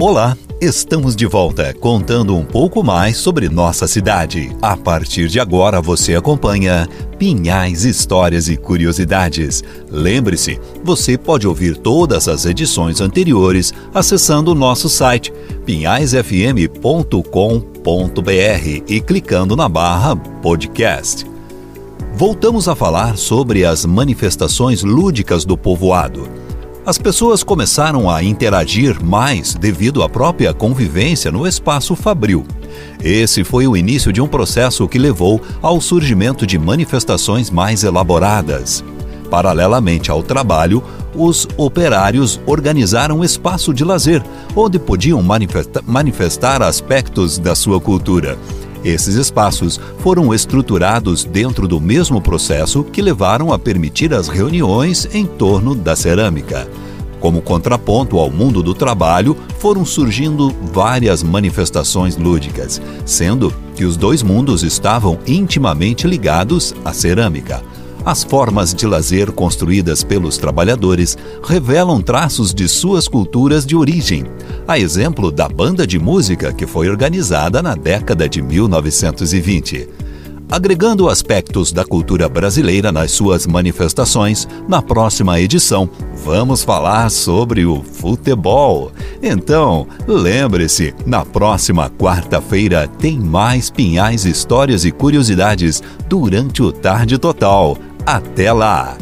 Olá, estamos de volta contando um pouco mais sobre nossa cidade. A partir de agora você acompanha Pinhais Histórias e Curiosidades. Lembre-se, você pode ouvir todas as edições anteriores acessando o nosso site pinhaisfm.com.br e clicando na barra podcast. Voltamos a falar sobre as manifestações lúdicas do povoado. As pessoas começaram a interagir mais devido à própria convivência no espaço fabril. Esse foi o início de um processo que levou ao surgimento de manifestações mais elaboradas. Paralelamente ao trabalho, os operários organizaram um espaço de lazer, onde podiam manifestar aspectos da sua cultura esses espaços foram estruturados dentro do mesmo processo que levaram a permitir as reuniões em torno da cerâmica. Como contraponto ao mundo do trabalho, foram surgindo várias manifestações lúdicas, sendo que os dois mundos estavam intimamente ligados à cerâmica. As formas de lazer construídas pelos trabalhadores revelam traços de suas culturas de origem, a exemplo da banda de música que foi organizada na década de 1920. Agregando aspectos da cultura brasileira nas suas manifestações, na próxima edição vamos falar sobre o futebol. Então, lembre-se, na próxima quarta-feira tem mais pinhais, histórias e curiosidades durante o Tarde Total. Até lá!